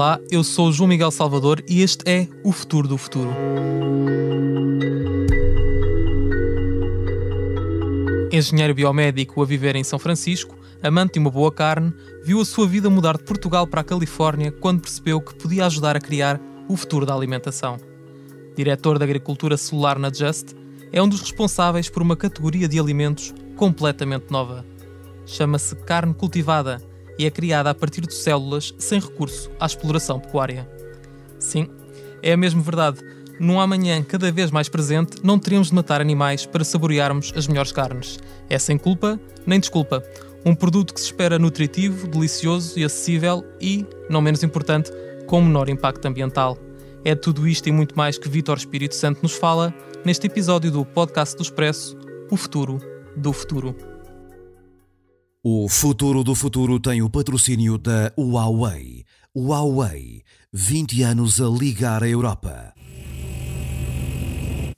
Olá, eu sou João Miguel Salvador e este é O Futuro do Futuro. Engenheiro biomédico a viver em São Francisco, amante de uma boa carne, viu a sua vida mudar de Portugal para a Califórnia quando percebeu que podia ajudar a criar o futuro da alimentação. Diretor da Agricultura Celular na Just, é um dos responsáveis por uma categoria de alimentos completamente nova. Chama-se carne cultivada e é criada a partir de células sem recurso à exploração pecuária. Sim, é a mesma verdade. Num amanhã cada vez mais presente, não teremos de matar animais para saborearmos as melhores carnes. É sem culpa nem desculpa. Um produto que se espera nutritivo, delicioso e acessível e, não menos importante, com menor impacto ambiental. É tudo isto e muito mais que Vítor Espírito Santo nos fala neste episódio do podcast do Expresso, O Futuro do Futuro. O futuro do futuro tem o patrocínio da Huawei. Huawei, 20 anos a ligar a Europa.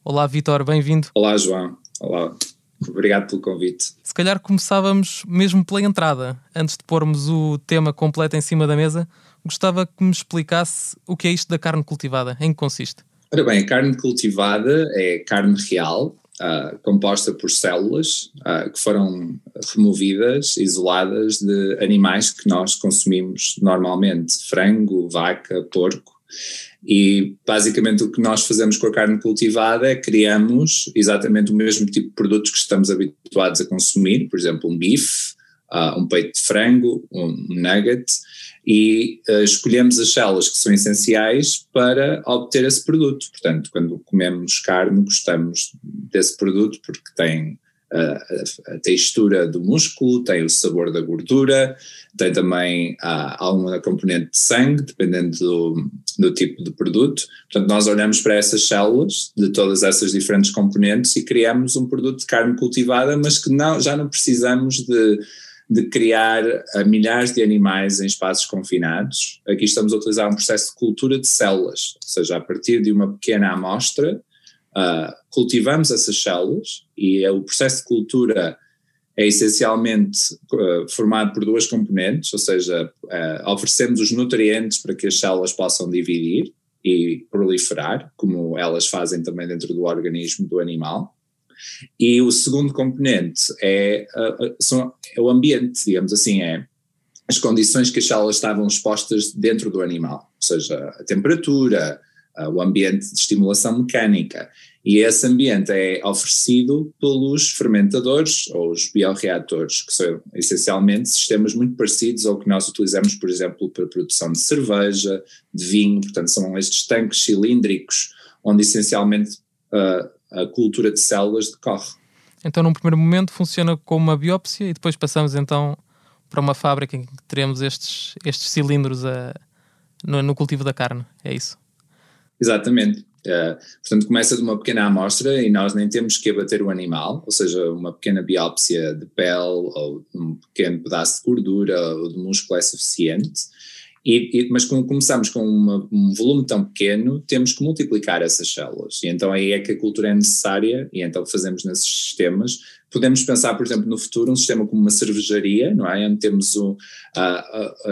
Olá, Vitor, bem-vindo. Olá, João. Olá. Obrigado pelo convite. Se calhar começávamos mesmo pela entrada. Antes de pormos o tema completo em cima da mesa, gostava que me explicasse o que é isto da carne cultivada, em que consiste. Ora bem, a carne cultivada é carne real, uh, composta por células uh, que foram removidas, isoladas de animais que nós consumimos normalmente, frango, vaca, porco. E basicamente o que nós fazemos com a carne cultivada é criamos exatamente o mesmo tipo de produtos que estamos habituados a consumir, por exemplo, um bife, uh, um peito de frango, um nugget, e uh, escolhemos as células que são essenciais para obter esse produto. Portanto, quando comemos carne, gostamos desse produto porque tem uh, a, textura do músculo, tem o sabor da gordura, tem também uh, alguma componente de sangue, dependendo do, do tipo de produto. Portanto, nós olhamos para essas células de todas essas diferentes componentes e criamos um produto de carne cultivada, mas que não, já não precisamos de de criar uh, milhares de animais em espaços confinados. Aqui estamos a utilizar um processo de cultura de células, ou seja, a partir de uma pequena amostra, uh, cultivamos essas células e é o processo de cultura é essencialmente uh, formado por duas componentes, ou seja, oferecemos os nutrientes para que as células possam dividir e proliferar, como elas fazem também dentro do organismo do animal. E o segundo componente é, uh, é o ambiente, digamos assim, é as condições que as células estavam expostas dentro do animal, ou seja, a temperatura, uh, o ambiente de estimulação mecânica. E esse ambiente é oferecido pelos fermentadores ou os bioreatores, que são essencialmente sistemas muito parecidos ao que nós utilizamos, por exemplo, para a produção de cerveja, de vinho, portanto, são estes tanques cilíndricos, onde essencialmente uh, a cultura de células decorre. Então, num primeiro momento, funciona como uma biópsia e depois passamos então para uma fábrica em que teremos estes, estes cilindros a, no, no cultivo da carne, é isso? Exatamente. Uh, portanto, começa de uma pequena amostra e nós nem temos que abater o animal, ou seja, uma pequena biópsia de pele ou um pequeno pedaço de gordura ou de músculo é suficiente. E, e, mas quando começamos com uma, um volume tão pequeno, temos que multiplicar essas células. E então aí é que a cultura é necessária, e então fazemos nesses sistemas. Podemos pensar, por exemplo, no futuro, um sistema como uma cervejaria, não é? Onde temos o,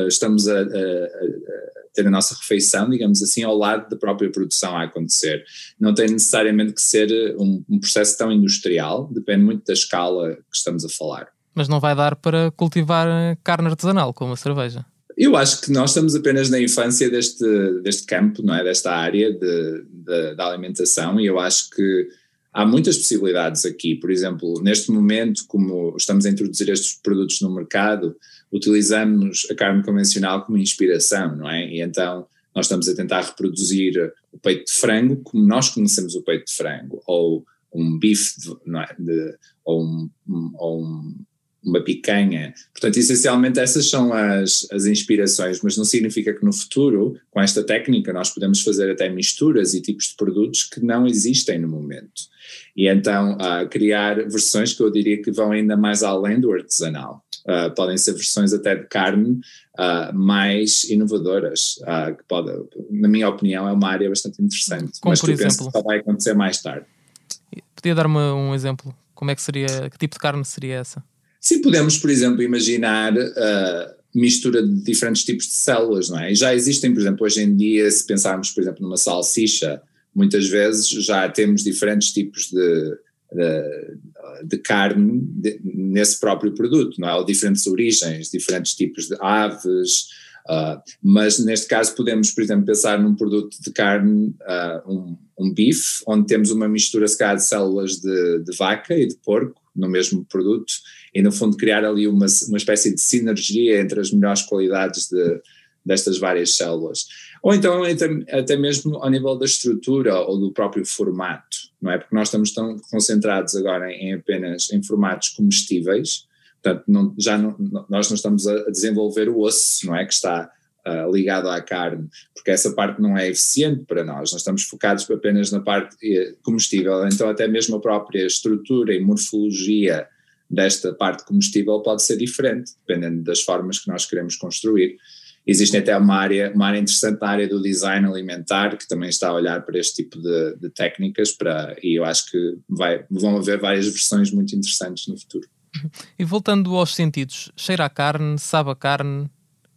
estamos a, a, a, ter a nossa refeição, digamos assim, ao lado da própria produção a acontecer. Não tem necessariamente que ser um, um processo tão industrial, depende muito da escala que estamos a falar. Mas não vai dar para cultivar carne artesanal, como a cerveja. Eu acho que nós estamos apenas na infância deste, deste campo, não é? Desta área de, de, da alimentação, e eu acho que há muitas possibilidades aqui. Por exemplo, neste momento, como estamos a introduzir estes produtos no mercado, utilizamos a carne convencional como inspiração, não é? E então nós estamos a tentar reproduzir o peito de frango como nós conhecemos o peito de frango, ou um bife, de, é? de, ou, um, ou um, uma picanha. Portanto, essencialmente essas são as, as inspirações, mas não significa que no futuro, com esta técnica, nós podemos fazer até misturas e tipos de produtos que não existem no momento. E então uh, criar versões que eu diria que vão ainda mais além do artesanal. Uh, podem ser versões até de carne uh, mais inovadoras, que pode, na minha opinião, é uma área bastante interessante, Como mas que eu exemplo, penso que só vai acontecer mais tarde. Podia dar-me um exemplo? Como é que seria, que tipo de carne seria essa? Sim, podemos, por exemplo, imaginar uh, mistura de diferentes tipos de células, não é? E já existem, por exemplo, hoje em dia, se pensarmos, por exemplo, numa salsicha, muitas vezes já temos diferentes tipos de, de, de carne de, nesse próprio produto, não é? Ou diferentes origens, diferentes tipos de aves, uh, mas neste caso podemos, por exemplo, pensar num produto de carne, uh, um, um bife, onde temos uma mistura, se calhar, de células de, de vaca e de porco no mesmo produto, e no fundo criar ali uma, uma espécie de sinergia entre as melhores qualidades de, destas várias células. Ou então até mesmo ao nível da estrutura ou do próprio formato, não é? Porque nós estamos tão concentrados agora em apenas em formatos comestíveis, portanto não, já não, nós não estamos a desenvolver o osso, não é? Que está uh, ligado à carne, porque essa parte não é eficiente para nós, nós estamos focados apenas na parte eh, comestível, então até mesmo a própria estrutura e morfologia desta parte comestível pode ser diferente, dependendo das formas que nós queremos construir. Existe até uma área, uma área interessante na área do design alimentar, que também está a olhar para este tipo de, de técnicas, para, e eu acho que vai, vão haver várias versões muito interessantes no futuro. E voltando aos sentidos, cheira a carne, sabe a carne,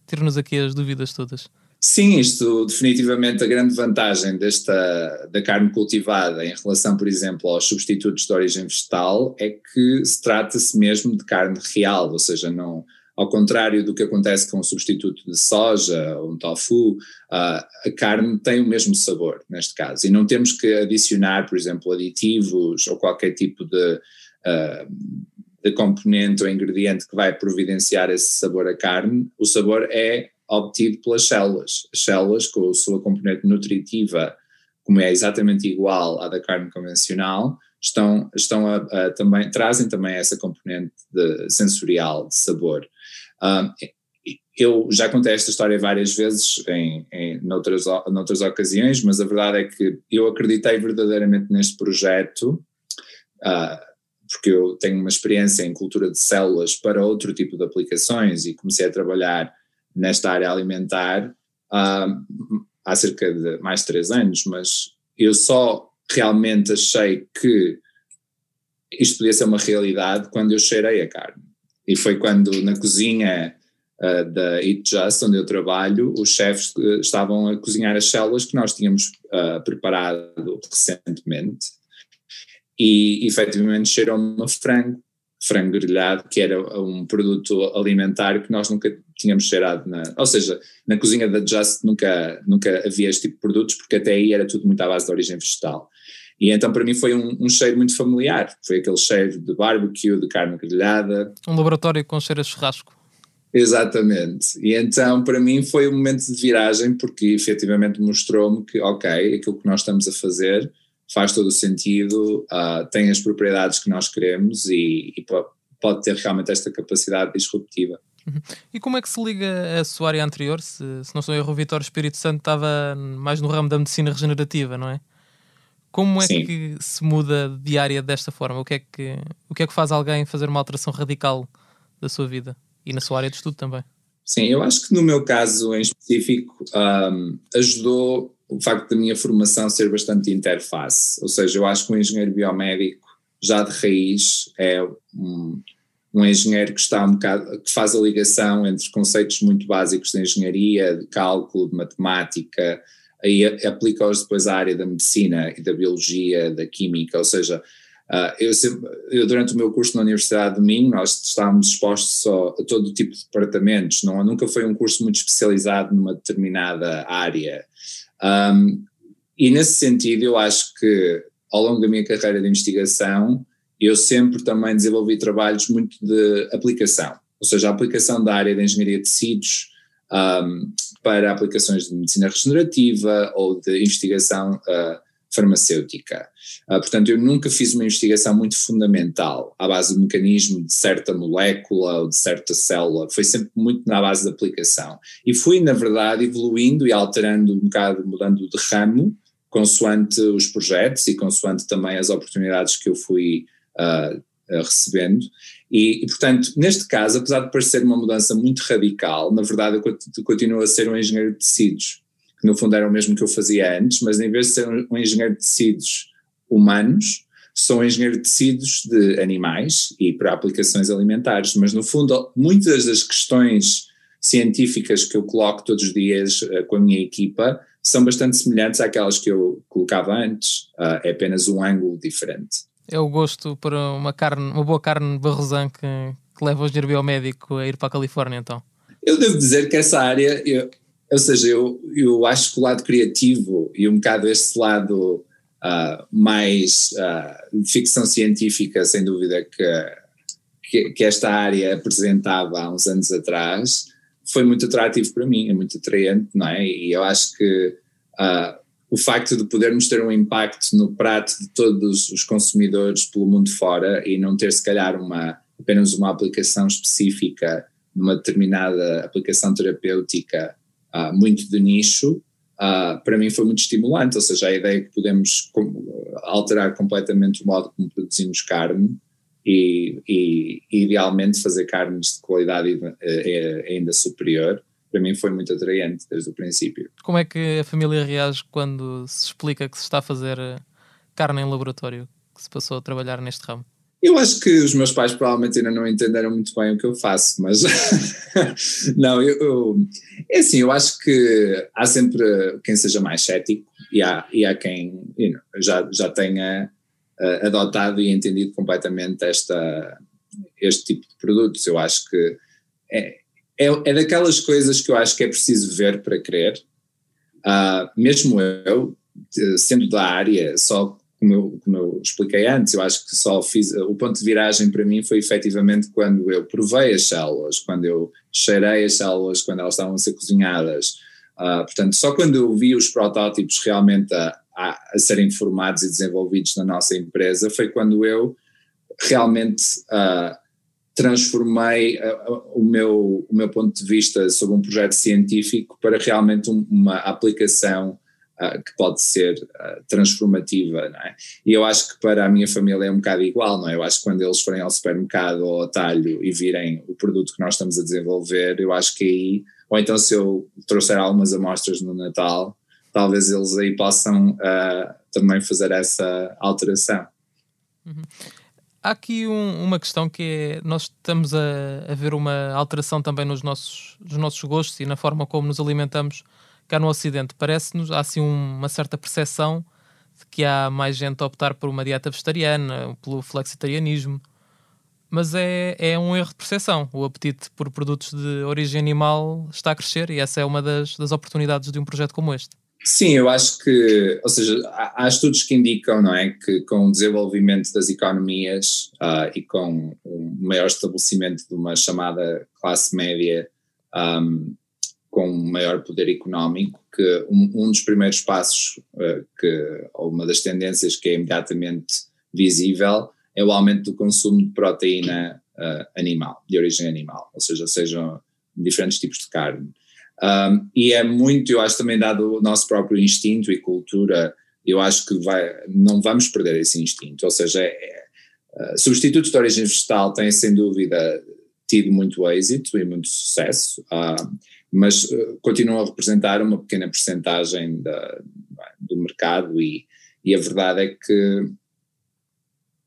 tira-nos aqui as dúvidas todas. Sim, isto definitivamente a grande vantagem desta da carne cultivada em relação, por exemplo, aos substitutos de origem vegetal é que se trata-se mesmo de carne real, ou seja, não ao contrário do que acontece com o substituto de soja ou um tofu, a carne tem o mesmo sabor neste caso e não temos que adicionar, por exemplo, aditivos ou qualquer tipo de componente ou ingrediente que vai providenciar esse sabor à carne. O sabor é obtido pelas células. As células, com a sua componente nutritiva, como é exatamente igual à da carne convencional, estão, estão a, a, também, trazem também essa componente de, sensorial, de sabor. Um, eu já contei esta história várias vezes em, em noutras, noutras ocasiões, mas a verdade é que eu acreditei verdadeiramente neste projeto, uh, porque eu tenho uma experiência em cultura de células para outro tipo de aplicações e comecei a trabalhar nesta área alimentar uh, há cerca de mais de três anos, mas eu só realmente achei que isto podia ser uma realidade quando eu cheirei a carne. E foi quando na cozinha uh, da Eat Just, onde eu trabalho, os chefes uh, estavam a cozinhar as células que nós tínhamos uh, preparado recentemente e efetivamente cheirou-me a frango, frango grelhado, que era um produto alimentar que nós nunca tínhamos cheirado na, ou seja, na cozinha da Just nunca, nunca havia este tipo de produtos, porque até aí era tudo muito à base de origem vegetal. E então para mim foi um, um, cheiro muito familiar, foi aquele cheiro de barbecue, de carne grelhada. Um laboratório com cheiro a churrasco. Exatamente. E então para mim foi um momento de viragem porque efetivamente mostrou-me que, ok, aquilo que nós estamos a fazer faz todo o sentido, uh, tem as propriedades que nós queremos e, e pode ter realmente esta capacidade disruptiva. Uhum. E como é que se liga a sua área anterior? Se, se não sou erro, o Vitório Espírito Santo estava mais no ramo da medicina regenerativa, não é? Como é Sim. que se muda de área desta forma? O que, é que, o que é que faz alguém fazer uma alteração radical da sua vida e na sua área de estudo também? Sim, eu acho que no meu caso em específico um, ajudou o facto da minha formação ser bastante interface, ou seja, eu acho que um engenheiro biomédico já de raiz é um, um engenheiro que está um bocado, que faz a ligação entre conceitos muito básicos de engenharia, de cálculo, de matemática, aí aplica-os depois à área da medicina e da biologia, da química, ou seja, uh, eu, sempre, eu, durante o meu curso na Universidade de Minho, nós estávamos expostos a todo tipo de departamentos, não, nunca foi um curso muito especializado numa determinada área. Um, e nesse sentido, eu acho que ao longo da minha carreira de investigação, eu sempre também desenvolvi trabalhos muito de aplicação, ou seja, a aplicação da área de engenharia de tecidos, um, para aplicações de medicina regenerativa ou de investigação uh, farmacêutica. Uh, portanto, eu nunca fiz uma investigação muito fundamental à base do mecanismo de certa molécula ou de certa célula, foi sempre muito na base da aplicação. E fui, na verdade, evoluindo e alterando um bocado, mudando de ramo, consoante os projetos e consoante também as oportunidades que eu fui uh, recebendo. E, e, portanto, neste caso, apesar de parecer uma mudança muito radical, na verdade eu continuo a ser um engenheiro de tecidos, que no fundo era o mesmo que eu fazia antes, mas em vez de ser um engenheiro de tecidos humanos, sou um engenheiro de tecidos de animais e para aplicações alimentares, mas no fundo muitas das questões científicas que eu coloco todos os dias uh, com a minha equipa são bastante semelhantes àquelas que eu colocava antes, uh, é apenas um ângulo diferente. É o gosto para uma carne, uma boa carne barrosan que, que leva o engenheiro biomédico a ir para a Califórnia, então? Eu devo dizer que essa área, eu, ou seja, eu, eu acho que o lado criativo e um bocado este lado uh, mais uh, ficção científica, sem dúvida, que, que, que, esta área apresentava há uns anos atrás, foi muito atrativo para mim, é muito atraente, não é? E eu acho que uh, o facto de podermos ter um impacto no prato de todos os consumidores pelo mundo fora e não ter, se calhar, uma, apenas uma aplicação específica numa determinada aplicação terapêutica uh, muito de nicho, uh, para mim foi muito estimulante, ou seja, a ideia que podemos alterar completamente o modo como produzimos carne e, e, idealmente fazer carnes de qualidade eh, ainda superior, para mim foi muito atraente desde o princípio. Como é que a família reage quando se explica que se está a fazer eh, carne em laboratório, que se passou a trabalhar neste ramo? Eu acho que os meus pais provavelmente ainda não entenderam muito bem o que eu faço, mas não, eu, eu, é assim, eu acho que há sempre quem seja mais cético e há, e há quem you know, já, já tenha uh, adotado e entendido completamente esta, este tipo de produtos. Eu acho que é, é, é daquelas coisas que eu acho que é preciso ver para crer. Uh, mesmo eu, sendo da área, só como eu, como eu, expliquei antes, eu acho que só fiz, o ponto de viragem para mim foi efetivamente quando eu provei as células, quando eu cheirei as células, quando elas estavam a ser cozinhadas. Uh, portanto, só quando eu vi os protótipos realmente a, a, a, serem formados e desenvolvidos na nossa empresa, foi quando eu realmente uh, transformei uh, o, meu, o meu ponto de vista sobre um projeto científico para realmente um, uma aplicação uh, que pode ser uh, transformativa, não é? E eu acho que para a minha família é um bocado igual, não é? Eu acho que quando eles forem ao supermercado ou ao talho e virem o produto que nós estamos a desenvolver, eu acho que aí, ou então se eu trouxer algumas amostras no Natal, talvez eles aí possam uh, também fazer essa alteração. Uhum. Há aqui um, uma questão que é, nós estamos a, a, ver uma alteração também nos nossos, nos nossos gostos e na forma como nos alimentamos cá no Ocidente. Parece-nos, há assim uma certa percepção de que há mais gente a optar por uma dieta vegetariana, pelo flexitarianismo, mas é, é um erro de percepção. O apetite por produtos de origem animal está a crescer e essa é uma das, das oportunidades de um projeto como este. Sim, eu acho que, ou seja, há, estudos que indicam, não é, que com o desenvolvimento das economias uh, e com o maior estabelecimento de uma chamada classe média um, com maior poder económico, que um, um dos primeiros passos, uh, que, ou uma das tendências que é imediatamente visível, é o aumento do consumo de proteína uh, animal, de origem animal, ou seja, sejam diferentes tipos de carne. Um, e é muito, eu acho também dado o nosso próprio instinto e cultura, eu acho que vai, não vamos perder esse instinto, ou seja, é, é, substitutos de origem vegetal têm sem dúvida tido muito êxito e muito sucesso, uh, mas uh, continuam a representar uma pequena percentagem da, do mercado e, e a verdade é que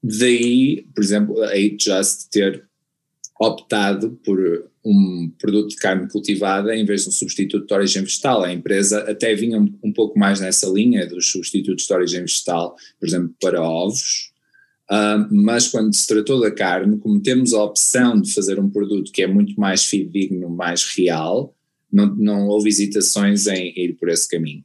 daí, por exemplo, a Eat Just ter optado por um produto de carne cultivada em vez de um substituto de origem vegetal. A empresa até vinha um, um pouco mais nessa linha dos substitutos de origem vegetal, por exemplo, para ovos, uh, mas quando se tratou da carne, como temos a opção de fazer um produto que é muito mais fidedigno, mais real, não, não houve hesitações em ir por esse caminho.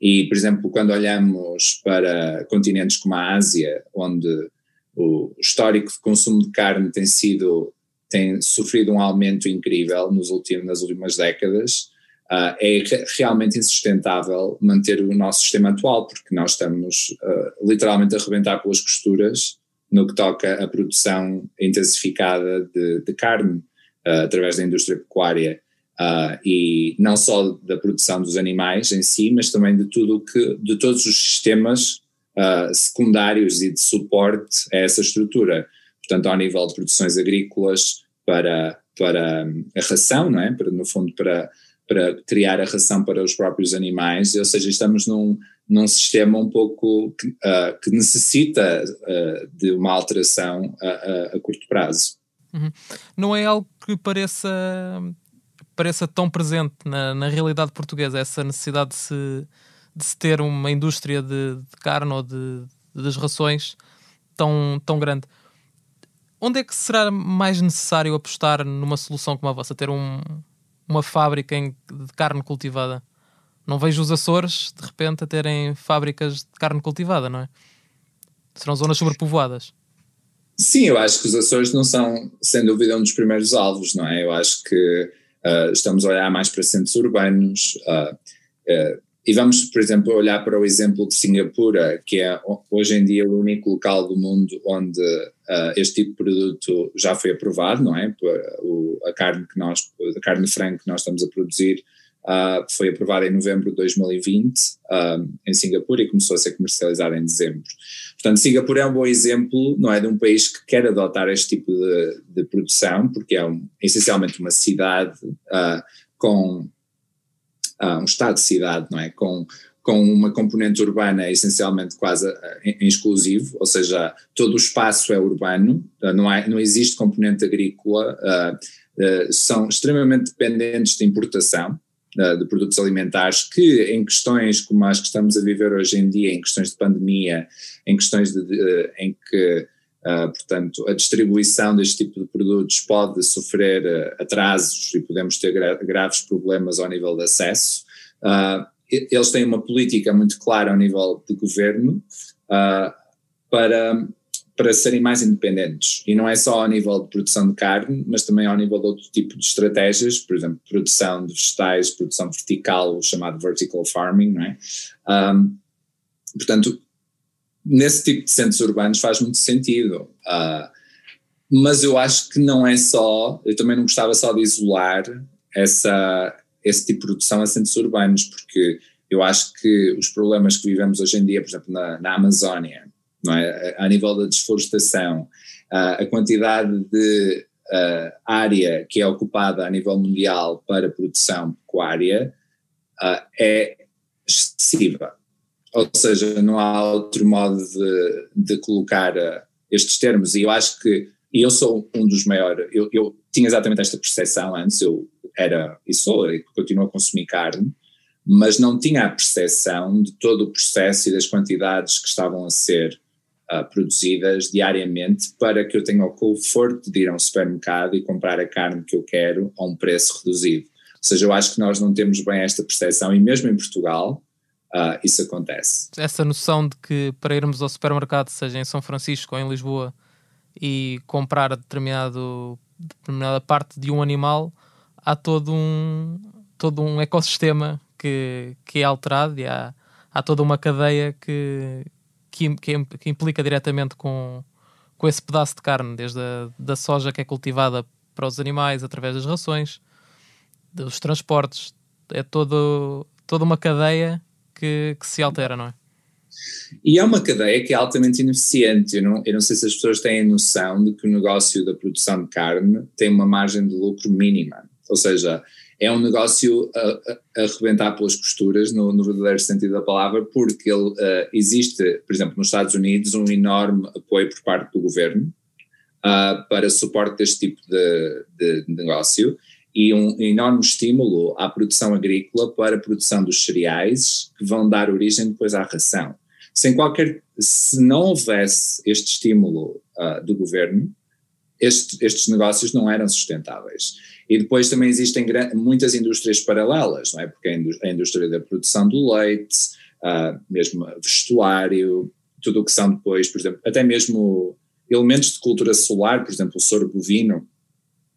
E, por exemplo, quando olhamos para continentes como a Ásia, onde o histórico de consumo de carne tem sido tem sofrido um aumento incrível nos últimos, nas últimas décadas, uh, é realmente insustentável manter o nosso sistema atual, porque nós estamos uh, literalmente a arrebentar pelas costuras no que toca à produção intensificada de, de carne uh, através da indústria pecuária. Uh, e não só da produção dos animais em si, mas também de tudo que, de todos os sistemas uh, secundários e de suporte a essa estrutura. Portanto, ao nível de produções agrícolas, para, para a ração, não é? Para, no fundo, para, para criar a ração para os próprios animais, ou seja, estamos num, num sistema um pouco que, uh, que necessita de uma alteração a, a, a curto prazo. Uhum. Não é algo que pareça pareça tão presente na, na realidade portuguesa, essa necessidade de se, de se ter uma indústria de, de carne ou de, das rações tão, tão grande. Onde é que será mais necessário apostar numa solução como a vossa? Ter um, uma fábrica em, de carne cultivada? Não vejo os Açores, de repente, a terem fábricas de carne cultivada, não é? Serão zonas sobrepovoadas. Sim, eu acho que os Açores não são, sem dúvida, um dos primeiros alvos, não é? Eu acho que uh, estamos a olhar mais para centros urbanos uh, uh, e vamos, por exemplo, olhar para o exemplo de Singapura, que é hoje em dia o único local do mundo onde este tipo de produto já foi aprovado, não é? O, a carne que nós, a carne de frango que nós estamos a produzir Uh, foi aprovada em novembro de 2020 uh, em Singapura e começou a ser comercializada em dezembro. Portanto, Singapura é um bom exemplo, não é, de um país que quer adotar este tipo de, de produção, porque é um, essencialmente uma cidade uh, com um estado de cidade, não é, com com uma componente urbana essencialmente quase em exclusivo, ou seja, todo o espaço é urbano, não, há, não existe componente agrícola, são extremamente dependentes de importação, de produtos alimentares que em questões como as que estamos a viver hoje em dia, em questões de pandemia, em questões de, de, em que, uh, portanto, a distribuição deste tipo de produtos pode sofrer uh, atrasos e podemos ter gra graves problemas ao nível de acesso, uh, eles têm uma política muito clara ao nível de governo para para serem mais independentes. E não é só ao nível de produção de carne, mas também ao nível de outro tipo de estratégias, por exemplo, produção de vegetais, produção vertical, o chamado vertical farming, não é? Um, portanto, nesse tipo de centros urbanos faz muito sentido. Uh, mas eu acho que não é só, eu também não gostava só de isolar essa, esse tipo de produção a centros urbanos, porque eu acho que os problemas que vivemos hoje em dia, por exemplo, na, na Amazónia, não é? A nível da desflorestação, a quantidade de área que é ocupada a nível mundial para produção pecuária é excessiva. Ou seja, não há outro modo de, de colocar estes termos, e eu acho que e eu sou um dos maiores, eu, eu, tinha exatamente esta percepção antes, eu era e sou, e continuo a consumir carne, mas não tinha a percepção de todo o processo e das quantidades que estavam a ser uh, produzidas diariamente para que eu tenha o conforto de ir a um supermercado e comprar a carne que eu quero a um preço reduzido. Ou seja, eu acho que nós não temos bem esta percepção e mesmo em Portugal uh, isso acontece. Essa noção de que para irmos ao supermercado, seja em São Francisco ou em Lisboa, e comprar determinado, determinada parte de um animal, há todo um, todo um ecossistema que, que é alterado e há, há toda uma cadeia que, que, que, que, implica diretamente com, com esse pedaço de carne, desde a da soja que é cultivada para os animais através das rações, dos transportes, é todo, toda uma cadeia que, que se altera, não é? E é uma cadeia que é altamente ineficiente. Eu não, eu não sei se as pessoas têm noção de que o negócio da produção de carne tem uma margem de lucro mínima. Ou seja, é um negócio a, a, a rebentar pelas costuras, no, no, verdadeiro sentido da palavra, porque ele, uh, existe, por exemplo, nos Estados Unidos, um enorme apoio por parte do governo uh, para suporte deste tipo de, de, de, negócio e um enorme estímulo à produção agrícola para a produção dos cereais que vão dar origem depois à ração. Sem qualquer, se não houvesse este estímulo uh, do governo, este, estes negócios não eram sustentáveis. E depois também existem muitas indústrias paralelas, não é? Porque a indústria da produção do leite, uh, mesmo vestuário, tudo o que são depois, por exemplo, até mesmo elementos de cultura solar, por exemplo, o soro bovino,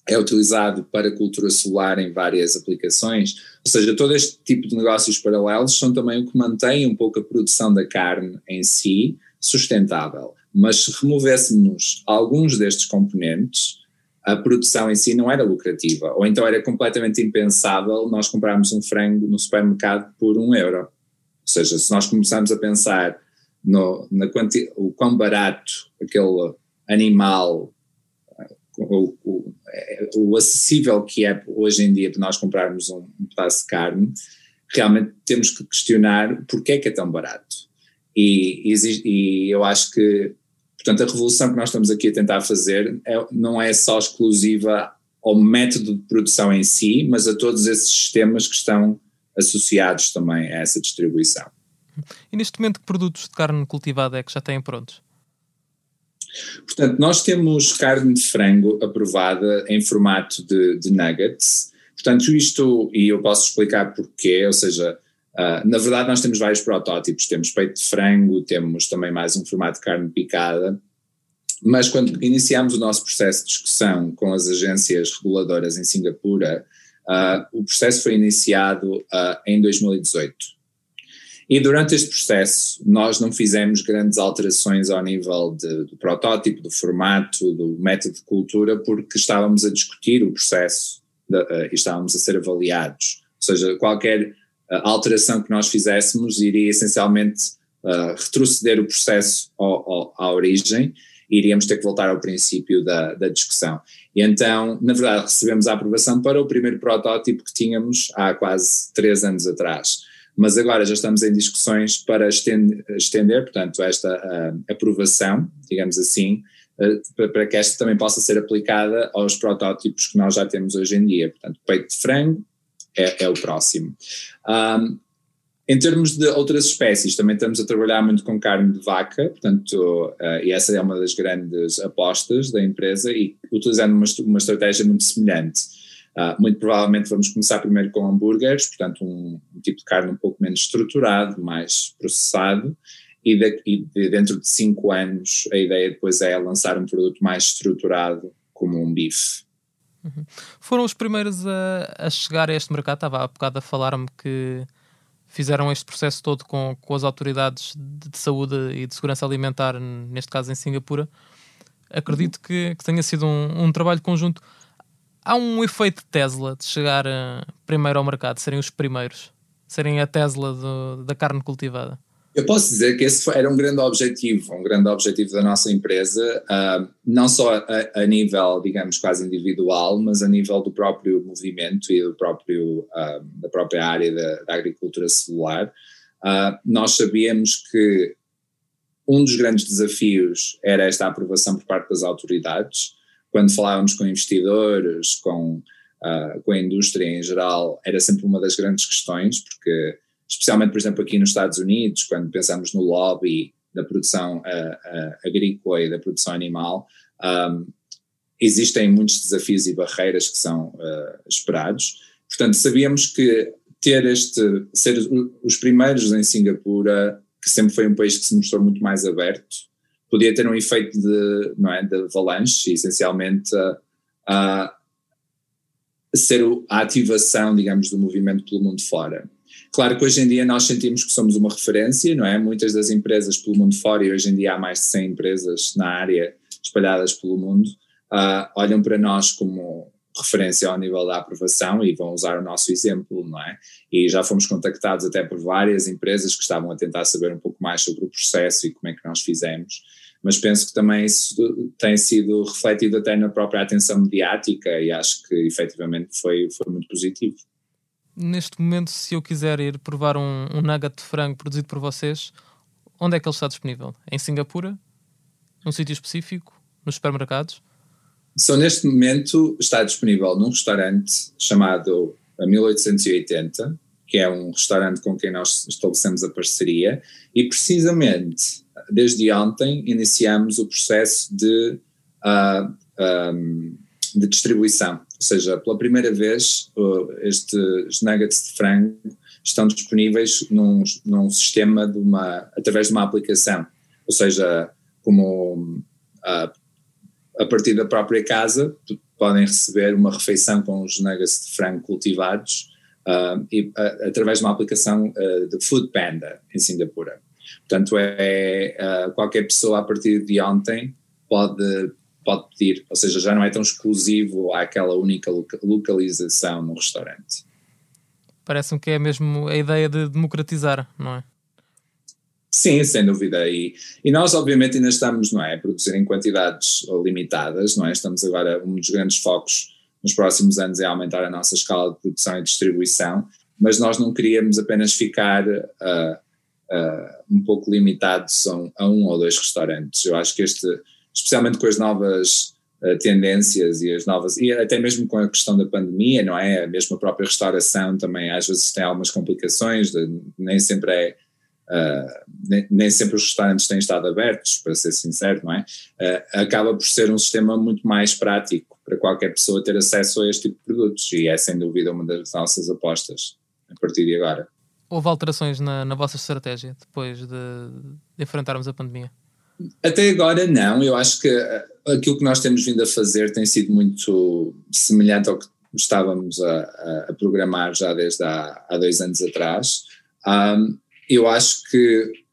é utilizado para cultura solar em várias aplicações, ou seja, todo este tipo de negócios paralelos são também o que mantém um pouco a produção da carne em si sustentável. Mas se removêssemos alguns destes componentes, a produção em si não era lucrativa, ou então era completamente impensável nós comprarmos um frango no supermercado por um euro. Ou seja, se nós começarmos a pensar no, na quanti, o quão barato aquele animal, o, o, o, acessível que é hoje em dia para nós comprarmos um, um pedaço de carne, realmente temos que questionar porque é que é tão barato. E, e, e eu acho que Portanto, a revolução que nós estamos aqui a tentar fazer é, não é só exclusiva ao método de produção em si, mas a todos esses sistemas que estão associados também a essa distribuição. E neste momento, que produtos de carne cultivada é que já têm prontos? Portanto, nós temos carne de frango aprovada em formato de, de nuggets. Portanto, isto, e eu posso explicar porquê, ou seja, uh, na verdade nós temos vários protótipos, temos peito de frango, temos também mais um formato de carne picada, mas quando iniciamos o nosso processo de discussão com as agências reguladoras em Singapura, uh, o processo foi iniciado uh, em 2018. E durante este processo, nós não fizemos grandes alterações ao nível de, do protótipo, do formato, do método de cultura, porque estávamos a discutir o processo de, e estávamos a ser avaliados. Ou seja, qualquer uh, alteração que nós fizéssemos iria essencialmente uh, retroceder o processo ao, ao, à origem e iríamos ter que voltar ao princípio da, da discussão. E então, na verdade, recebemos a aprovação para o primeiro protótipo que tínhamos há quase três anos atrás mas agora já estamos em discussões para estender, estender portanto, esta uh, aprovação, digamos assim, uh, para que esta também possa ser aplicada aos protótipos que nós já temos hoje em dia. Portanto, peito de frango é, é o próximo. Um, em termos de outras espécies, também estamos a trabalhar muito com carne de vaca, portanto, uh, e essa é uma das grandes apostas da empresa, e utilizando uma, uma estratégia muito semelhante. Uh, muito provavelmente vamos começar primeiro com hambúrgueres, portanto um, um, tipo de carne um pouco menos estruturado, mais processado, e, de, e dentro de cinco anos a ideia depois é lançar um produto mais estruturado como um bife. Uhum. Foram os primeiros a, a, chegar a este mercado, estava há bocado a falar-me que fizeram este processo todo com, com as autoridades de, de, saúde e de segurança alimentar, neste caso em Singapura. Acredito que, que tenha sido um, um trabalho conjunto há um efeito Tesla de chegar uh, primeiro ao mercado, serem os primeiros, serem a Tesla do, da carne cultivada? Eu posso dizer que esse era um grande objetivo, um grande objetivo da nossa empresa, uh, não só a, a, nível, digamos, quase individual, mas a nível do próprio movimento e do próprio, uh, da própria área da, da agricultura celular. Uh, nós sabíamos que um dos grandes desafios era esta aprovação por parte das autoridades, quando falávamos com investidores, com, com a indústria em geral, era sempre uma das grandes questões, porque, especialmente, por exemplo, aqui nos Estados Unidos, quando pensamos no lobby da produção uh, agrícola e da produção animal, um, existem muitos desafios e barreiras que são esperados. Portanto, sabíamos que ter este, ser os primeiros em Singapura, que sempre foi um país que se mostrou muito mais aberto, podia ter um efeito de, não é, de avalanche, essencialmente a ser a ativação, digamos, do movimento pelo mundo fora. Claro que hoje em dia nós sentimos que somos uma referência, não é? Muitas das empresas pelo mundo fora, e hoje em dia há mais de 100 empresas na área espalhadas pelo mundo, uh, olham para nós como referência ao nível da aprovação e vão usar o nosso exemplo, não é? E já fomos contactados até por várias empresas que estavam a tentar saber um pouco mais sobre o processo e como é que nós fizemos mas penso que também isso tem sido refletido até na própria atenção mediática e acho que efetivamente foi, foi muito positivo. Neste momento, se eu quiser ir provar um, um nugget de frango produzido por vocês, onde é que ele está disponível? Em Singapura? Num sítio específico? Nos supermercados? Só neste momento está disponível num restaurante chamado 1880, que é um restaurante com quem nós estabelecemos a parceria, e precisamente desde ontem iniciamos o processo de, uh, ah, um, de distribuição, ou seja, pela primeira vez uh, estes nuggets de frango estão disponíveis num, num sistema de uma, através de uma aplicação, ou seja, como uh, a partir da própria casa podem receber uma refeição com os nuggets de frango cultivados uh, e, uh, através de uma aplicação uh, de Food Panda em Singapura. Portanto, é, é qualquer pessoa a partir de ontem pode, pode pedir, ou seja, já não é tão exclusivo àquela única localização no restaurante. Parece-me que é mesmo a ideia de democratizar, não é? Sim, sem dúvida. E, e nós, obviamente, ainda estamos não é, a produzir em quantidades limitadas, não é? Estamos agora, um dos grandes focos nos próximos anos é aumentar a nossa escala de produção e distribuição, mas nós não queríamos apenas ficar uh, uh, um pouco limitados a um, a um, ou dois restaurantes. Eu acho que este, especialmente com as novas uh, tendências e as novas, e até mesmo com a questão da pandemia, não é? A mesma própria restauração também às vezes tem algumas complicações, de, nem sempre é. Uh, nem, nem, sempre os restaurantes têm estado abertos, para ser sincero, não é? Uh, acaba por ser um sistema muito mais prático para qualquer pessoa ter acesso a este tipo de produtos e é sem dúvida uma das nossas apostas a partir de agora. Houve alterações na, na vossa estratégia depois de, de enfrentarmos a pandemia? Até agora não, eu acho que eh, aquilo que nós temos vindo a fazer tem sido muito semelhante ao que estávamos a, a programar já desde há, há dois anos atrás. Um, eu acho que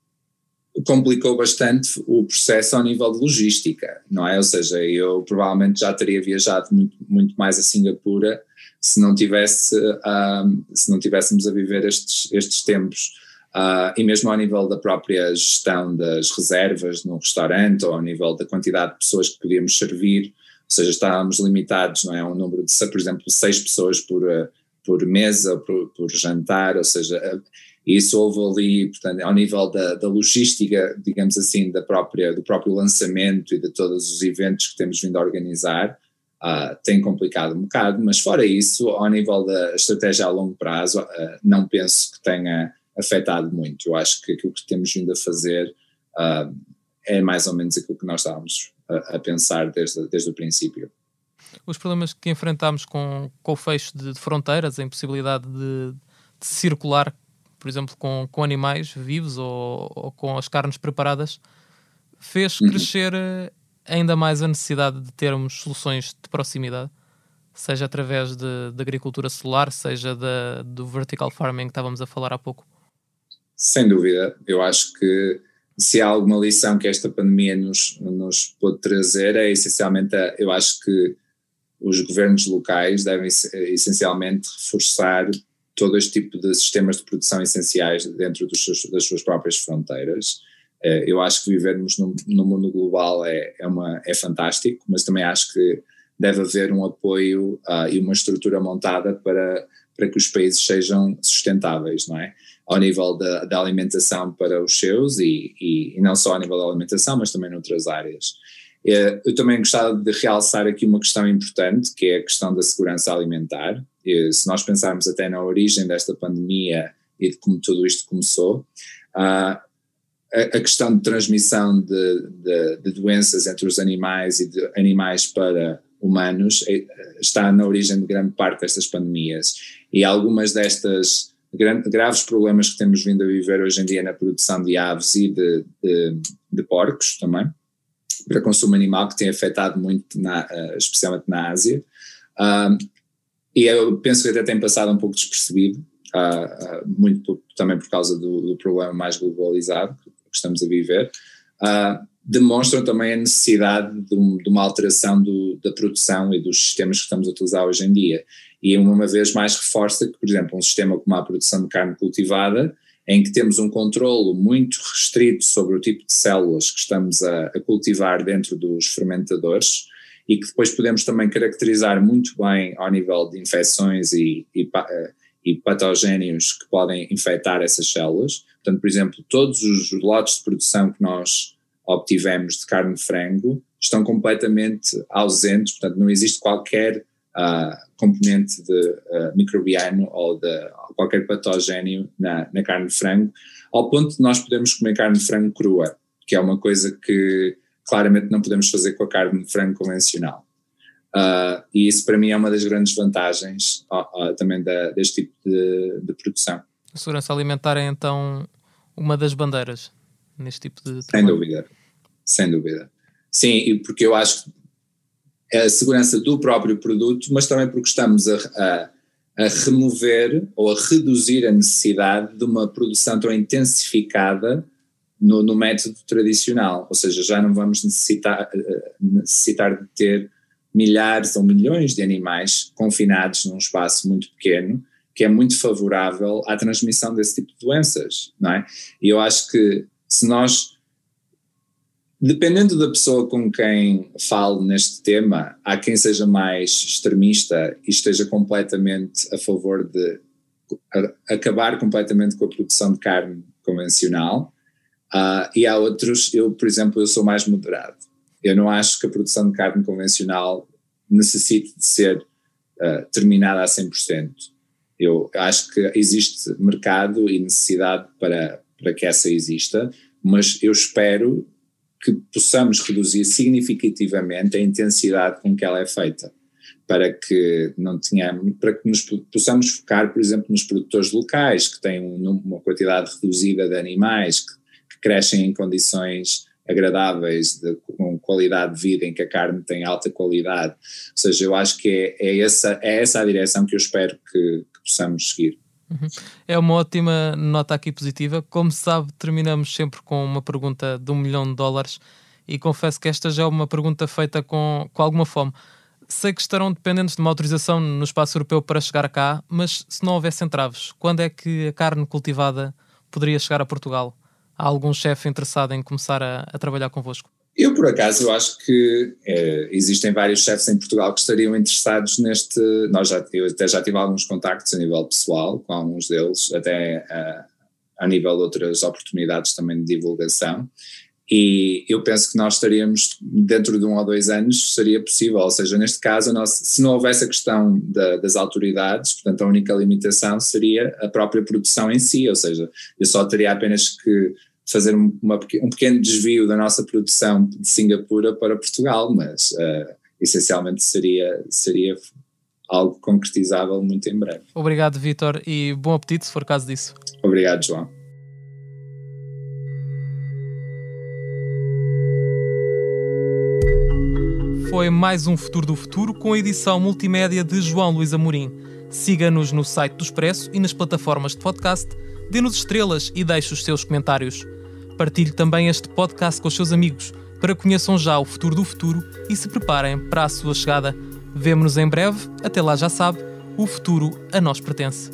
complicou bastante o processo ao nível de logística, não é? Ou seja, eu provavelmente já teria viajado muito, muito mais a Singapura se não tivesse um, se não tivéssemos a viver estes, estes tempos. Uh, e mesmo ao nível da própria gestão das reservas no restaurante ou ao nível da quantidade de pessoas que podíamos servir, ou seja, estávamos limitados, não é? Um número de, por exemplo, seis pessoas por, uh, por mesa, por, por jantar, ou seja, uh, isso houve ali, portanto, ao nível da, da, logística, digamos assim, da própria, do próprio lançamento e de todos os eventos que temos vindo a organizar, uh, tem complicado um bocado, mas fora isso, ao nível da estratégia a longo prazo, uh, não penso que tenha afetado muito. Eu acho que aquilo que temos vindo a fazer uh, é mais ou menos aquilo que nós estávamos a, a, pensar desde, desde o princípio. Os problemas que enfrentámos com, com o fecho de, de fronteiras, a impossibilidade de, de, circular, por exemplo, com, com animais vivos ou, ou com as carnes preparadas, fez uhum. crescer eh, ainda mais a necessidade de termos soluções de proximidade seja através de, de agricultura solar, seja da, do vertical farming que estávamos a falar há pouco? Sem dúvida, eu acho que se há alguma lição que esta pandemia nos, nos pode trazer é essencialmente, a, eu acho que os governos locais devem essencialmente reforçar todo este tipo de sistemas de produção essenciais dentro seus, das suas próprias fronteiras. Eh, eu acho que vivermos no, no mundo global é, é, uma, é fantástico, mas também acho que deve haver um apoio uh, e uma estrutura montada para, para que os países sejam sustentáveis, não é? Ao nível da, da alimentação para os seus e, e, e, não só ao nível da alimentação, mas também noutras áreas. Eh, eu também gostava de realçar aqui uma questão importante, que é a questão da segurança alimentar. Se nós pensarmos até na origem desta pandemia e de como tudo isto começou, a, a questão de transmissão de, de, de, doenças entre os animais e de animais para humanos eh, está na origem de grande parte destas pandemias. E algumas destas graves problemas que temos vindo a viver hoje em dia na produção de aves e de, de, de porcos também, para consumo animal, que tem afetado muito, na, eh, especialmente na Ásia. E eu penso que até tem passado um pouco despercebido, uh, muito também por causa do, do, problema mais globalizado que estamos a viver. Uh, demonstram também a necessidade de, de uma alteração do, da produção e dos sistemas que estamos a utilizar hoje em dia e uma vez mais reforça que, por exemplo, um sistema como a produção de carne cultivada, em que temos um controlo muito restrito sobre o tipo de células que estamos a, a cultivar dentro dos fermentadores e que depois podemos também caracterizar muito bem ao nível de infecções e, e, eh, e patogénios que podem infectar essas células. Portanto, por exemplo, todos os lotes de produção que nós obtivemos de carne de frango estão completamente ausentes, portanto, não existe qualquer uh, componente de uh, microbiano ou de qualquer patógeno na, na carne de frango, ao ponto de nós podermos comer carne de frango crua, que é uma coisa que claramente não podemos fazer com a carne de frango convencional. Uh, e isso para mim é uma das grandes vantagens também da, deste tipo de, de, produção. A segurança alimentar é então uma das bandeiras neste tipo de. Sem dúvida, sem dúvida. Sim, porque eu acho que a segurança do próprio produto, mas também porque estamos a, a, a, remover ou a reduzir a necessidade de uma produção tão intensificada no, no, método tradicional, ou seja, já não vamos necessitar, eh, necessitar de ter milhares ou milhões de animais confinados num espaço muito pequeno, que é muito favorável à transmissão desse tipo de doenças, não é? E eu acho que se nós Dependendo da pessoa com quem falo neste tema, há quem seja mais extremista e esteja completamente a favor de acabar completamente com a produção de carne convencional, uh, e há outros, eu, por exemplo, eu sou mais moderado. Eu não acho que a produção de carne convencional necessite de ser uh, terminada a 100%. Eu acho que existe mercado e necessidade para, para que essa exista, mas eu espero que possamos reduzir significativamente a intensidade com que ela é feita para que não tenhamos, para que nos possamos focar, por exemplo, nos produtores locais que têm uma quantidade reduzida de animais que, que crescem em condições agradáveis, de, com qualidade de vida, em que a carne tem alta qualidade. Ou seja, eu acho que é, é essa, é essa a direção que eu espero que, que possamos seguir. Uhum. É uma ótima nota aqui positiva. Como se sabe, terminamos sempre com uma pergunta de um milhão de dólares e confesso que esta já é uma pergunta feita com, com alguma fome. Sei que estarão dependentes de uma autorização no espaço europeu para chegar cá, mas se não houvesse entraves, quando é que a carne cultivada poderia chegar a Portugal? Há algum chefe interessado em começar a, a trabalhar convosco? Eu, por acaso, eu acho que é, existem vários chefes em Portugal que estariam interessados neste. Nós já, eu até já tive alguns contactos a nível pessoal com alguns deles, até a, a nível de outras oportunidades também de divulgação. E eu penso que nós estaríamos, dentro de um ou dois anos, seria possível. Ou seja, neste caso, se não houvesse a questão da, das autoridades, portanto, a única limitação seria a própria produção em si. Ou seja, eu só teria apenas que fazer uma, um pequeno desvio da nossa produção de Singapura para Portugal, mas uh, essencialmente seria, seria algo concretizável muito em breve. Obrigado, Vitor, e bom apetite se for caso disso. Obrigado, João. Foi mais um Futuro do Futuro com a edição multimédia de João Luís Amorim. Siga-nos no site do Expresso e nas plataformas de podcast, dê-nos estrelas e deixe os seus comentários. Partilhe também este podcast com os seus amigos para que conheçam já o futuro do futuro e se preparem para a sua chegada. Vemo-nos em breve, até lá já sabe, o futuro a nós pertence.